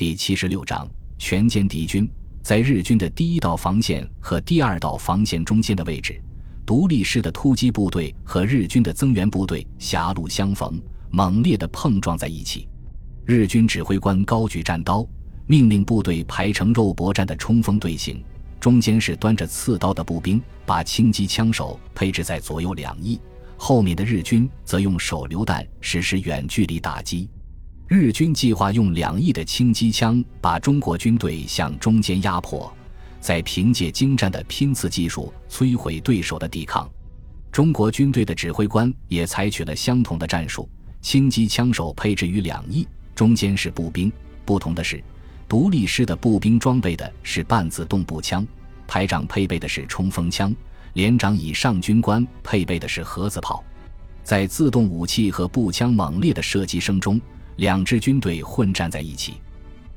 第七十六章全歼敌军。在日军的第一道防线和第二道防线中间的位置，独立师的突击部队和日军的增援部队狭路相逢，猛烈地碰撞在一起。日军指挥官高举战刀，命令部队排成肉搏战的冲锋队形，中间是端着刺刀的步兵，把轻机枪手配置在左右两翼，后面的日军则用手榴弹实施远距离打击。日军计划用两翼的轻机枪把中国军队向中间压迫，再凭借精湛的拼刺技术摧毁对手的抵抗。中国军队的指挥官也采取了相同的战术，轻机枪手配置于两翼，中间是步兵。不同的是，独立师的步兵装备的是半自动步枪，排长配备的是冲锋枪，连长以上军官配备的是盒子炮。在自动武器和步枪猛烈的射击声中。两支军队混战在一起，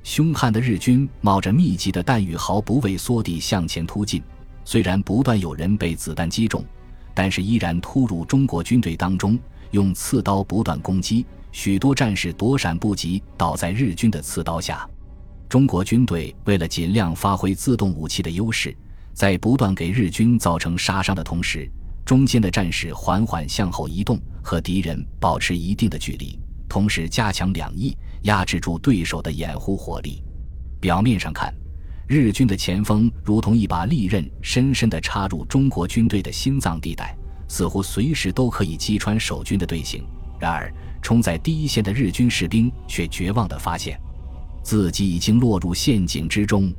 凶悍的日军冒着密集的弹雨，毫不畏缩地向前突进。虽然不断有人被子弹击中，但是依然突入中国军队当中，用刺刀不断攻击。许多战士躲闪不及，倒在日军的刺刀下。中国军队为了尽量发挥自动武器的优势，在不断给日军造成杀伤的同时，中间的战士缓缓向后移动，和敌人保持一定的距离。同时加强两翼，压制住对手的掩护火力。表面上看，日军的前锋如同一把利刃，深深地插入中国军队的心脏地带，似乎随时都可以击穿守军的队形。然而，冲在第一线的日军士兵却绝望地发现，自己已经落入陷阱之中。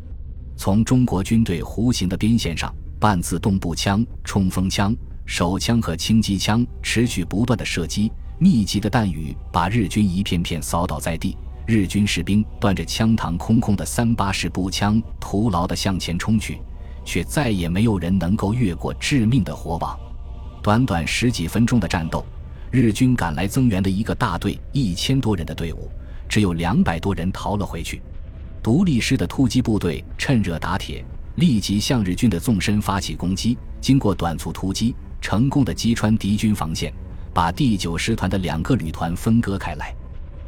从中国军队弧形的边线上，半自动步枪、冲锋枪、手枪和轻机枪持续不断的射击。密集的弹雨把日军一片片扫倒在地，日军士兵端着枪膛空空的三八式步枪，徒劳地向前冲去，却再也没有人能够越过致命的火网。短短十几分钟的战斗，日军赶来增援的一个大队一千多人的队伍，只有两百多人逃了回去。独立师的突击部队趁热打铁，立即向日军的纵深发起攻击，经过短促突击，成功的击穿敌军防线。把第九师团的两个旅团分割开来，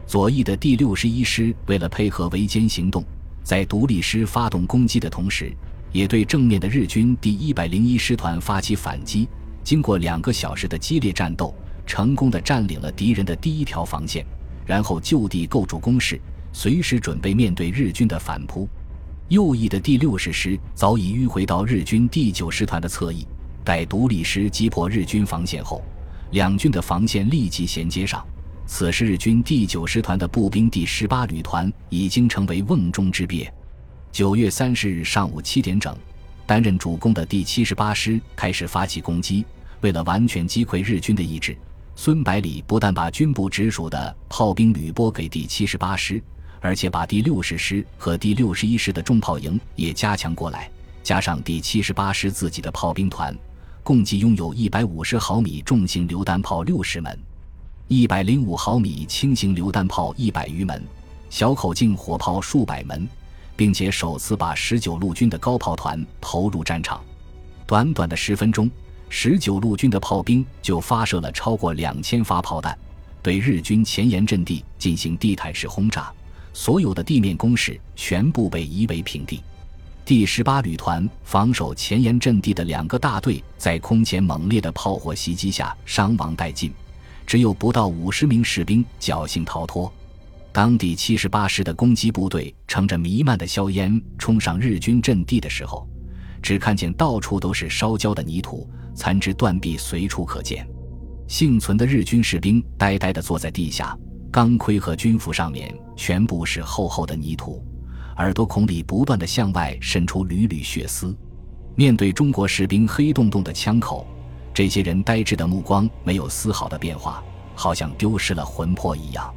左翼的第六十一师为了配合围歼行动，在独立师发动攻击的同时，也对正面的日军第一百零一师团发起反击。经过两个小时的激烈战斗，成功的占领了敌人的第一条防线，然后就地构筑工事，随时准备面对日军的反扑。右翼的第六十师早已迂回到日军第九师团的侧翼，待独立师击破日军防线后。两军的防线立即衔接上。此时，日军第九师团的步兵第十八旅团已经成为瓮中之鳖。九月三十日上午七点整，担任主攻的第七十八师开始发起攻击。为了完全击溃日军的意志，孙百里不但把军部直属的炮兵旅拨给第七十八师，而且把第六十师和第六十一师的重炮营也加强过来，加上第七十八师自己的炮兵团。共计拥有一百五十毫米重型榴弹炮六十门，一百零五毫米轻型榴弹炮一百余门，小口径火炮数百门，并且首次把十九路军的高炮团投入战场。短短的十分钟，十九路军的炮兵就发射了超过两千发炮弹，对日军前沿阵地进行地毯式轰炸，所有的地面工事全部被夷为平地。第十八旅团防守前沿阵地的两个大队，在空前猛烈的炮火袭击下伤亡殆尽，只有不到五十名士兵侥幸逃脱。当第七十八师的攻击部队乘着弥漫的硝烟冲上日军阵地的时候，只看见到处都是烧焦的泥土，残肢断臂随处可见。幸存的日军士兵呆呆地坐在地下，钢盔和军服上面全部是厚厚的泥土。耳朵孔里不断的向外渗出缕缕血丝，面对中国士兵黑洞洞的枪口，这些人呆滞的目光没有丝毫的变化，好像丢失了魂魄一样，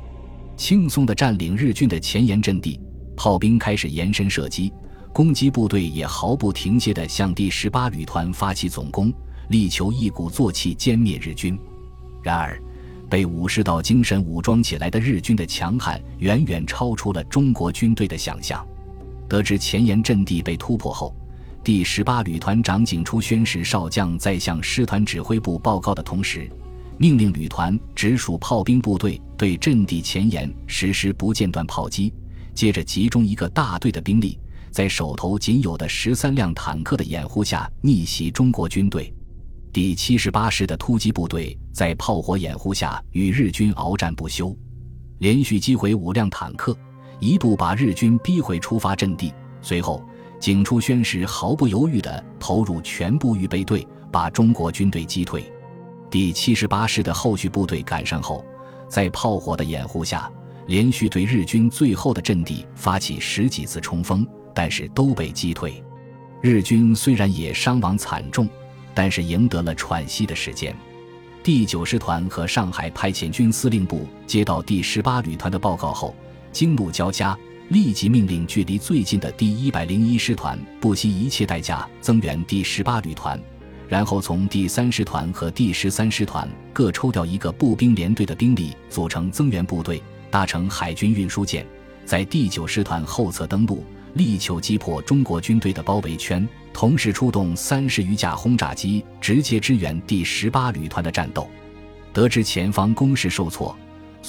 轻松的占领日军的前沿阵地。炮兵开始延伸射击，攻击部队也毫不停歇地向第十八旅团发起总攻，力求一鼓作气歼灭日军。然而，被武士道精神武装起来的日军的强悍，远远超出了中国军队的想象。得知前沿阵地被突破后，第十八旅团长井出宣誓少将在向师团指挥部报告的同时，命令旅团直属炮兵部队对阵地前沿实施不间断炮击，接着集中一个大队的兵力，在手头仅有的十三辆坦克的掩护下逆袭中国军队。第七十八师的突击部队在炮火掩护下与日军鏖战不休，连续击毁五辆坦克，一度把日军逼回出发阵地。随后，景初宣时毫不犹豫地投入全部预备队，把中国军队击退。第七十八师的后续部队赶上后，在炮火的掩护下。连续对日军最后的阵地发起十几次冲锋，但是都被击退。日军虽然也伤亡惨重，但是赢得了喘息的时间。第九师团和上海派遣军司令部接到第十八旅团的报告后，惊怒交加，立即命令距离最近的第一百零一师团不惜一切代价增援第十八旅团，然后从第三师团和第十三师团各抽调一个步兵连队的兵力组成增援部队。搭乘海军运输舰，在第九师团后侧登陆，力求击破中国军队的包围圈，同时出动三十余架轰炸机，直接支援第十八旅团的战斗。得知前方攻势受挫，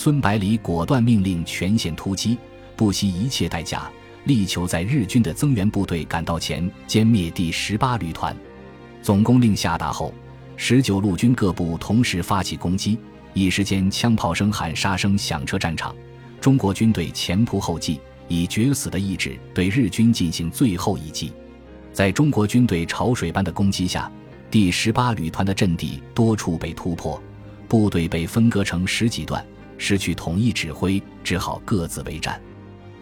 孙百里果断命令全线突击，不惜一切代价，力求在日军的增援部队赶到前歼灭第十八旅团。总攻令下达后，十九路军各部同时发起攻击。一时间，枪炮声、喊杀声响彻战场，中国军队前仆后继，以决死的意志对日军进行最后一击。在中国军队潮水般的攻击下，第十八旅团的阵地多处被突破，部队被分割成十几段，失去统一指挥，只好各自为战。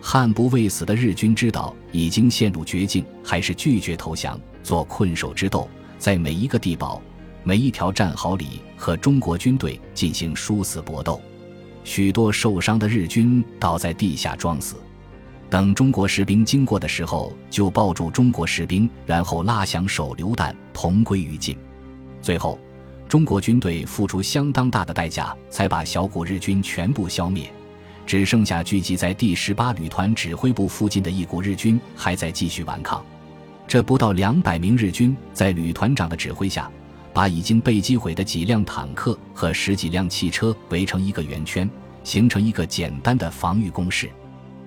悍不畏死的日军知道已经陷入绝境，还是拒绝投降，做困兽之斗，在每一个地堡。每一条战壕里和中国军队进行殊死搏斗，许多受伤的日军倒在地下装死，等中国士兵经过的时候，就抱住中国士兵，然后拉响手榴弹，同归于尽。最后，中国军队付出相当大的代价，才把小股日军全部消灭，只剩下聚集在第十八旅团指挥部附近的一股日军还在继续顽抗。这不到两百名日军在旅团长的指挥下。把已经被击毁的几辆坦克和十几辆汽车围成一个圆圈，形成一个简单的防御工事。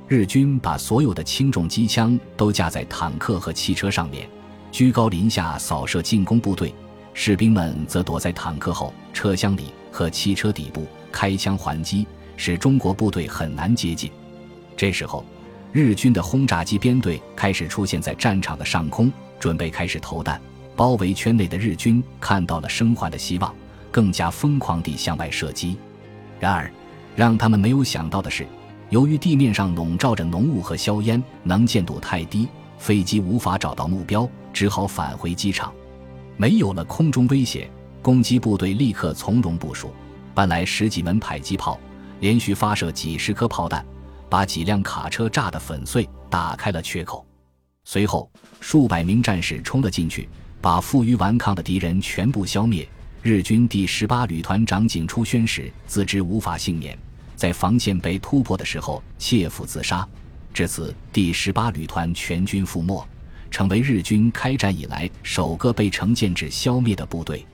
日军把所有的轻重机枪都架在坦克和汽车上面，居高临下扫射进攻部队。士兵们则躲在坦克后车厢里和汽车底部开枪还击，使中国部队很难接近。这时候，日军的轰炸机编队开始出现在战场的上空，准备开始投弹。包围圈内的日军看到了生还的希望，更加疯狂地向外射击。然而，让他们没有想到的是，由于地面上笼罩着浓雾和硝烟，能见度太低，飞机无法找到目标，只好返回机场。没有了空中威胁，攻击部队立刻从容部署，搬来十几门迫击炮，连续发射几十颗炮弹，把几辆卡车炸得粉碎，打开了缺口。随后，数百名战士冲了进去。把负隅顽抗的敌人全部消灭。日军第十八旅团长井出宣时自知无法幸免，在防线被突破的时候切腹自杀。至此，第十八旅团全军覆没，成为日军开战以来首个被成建制消灭的部队。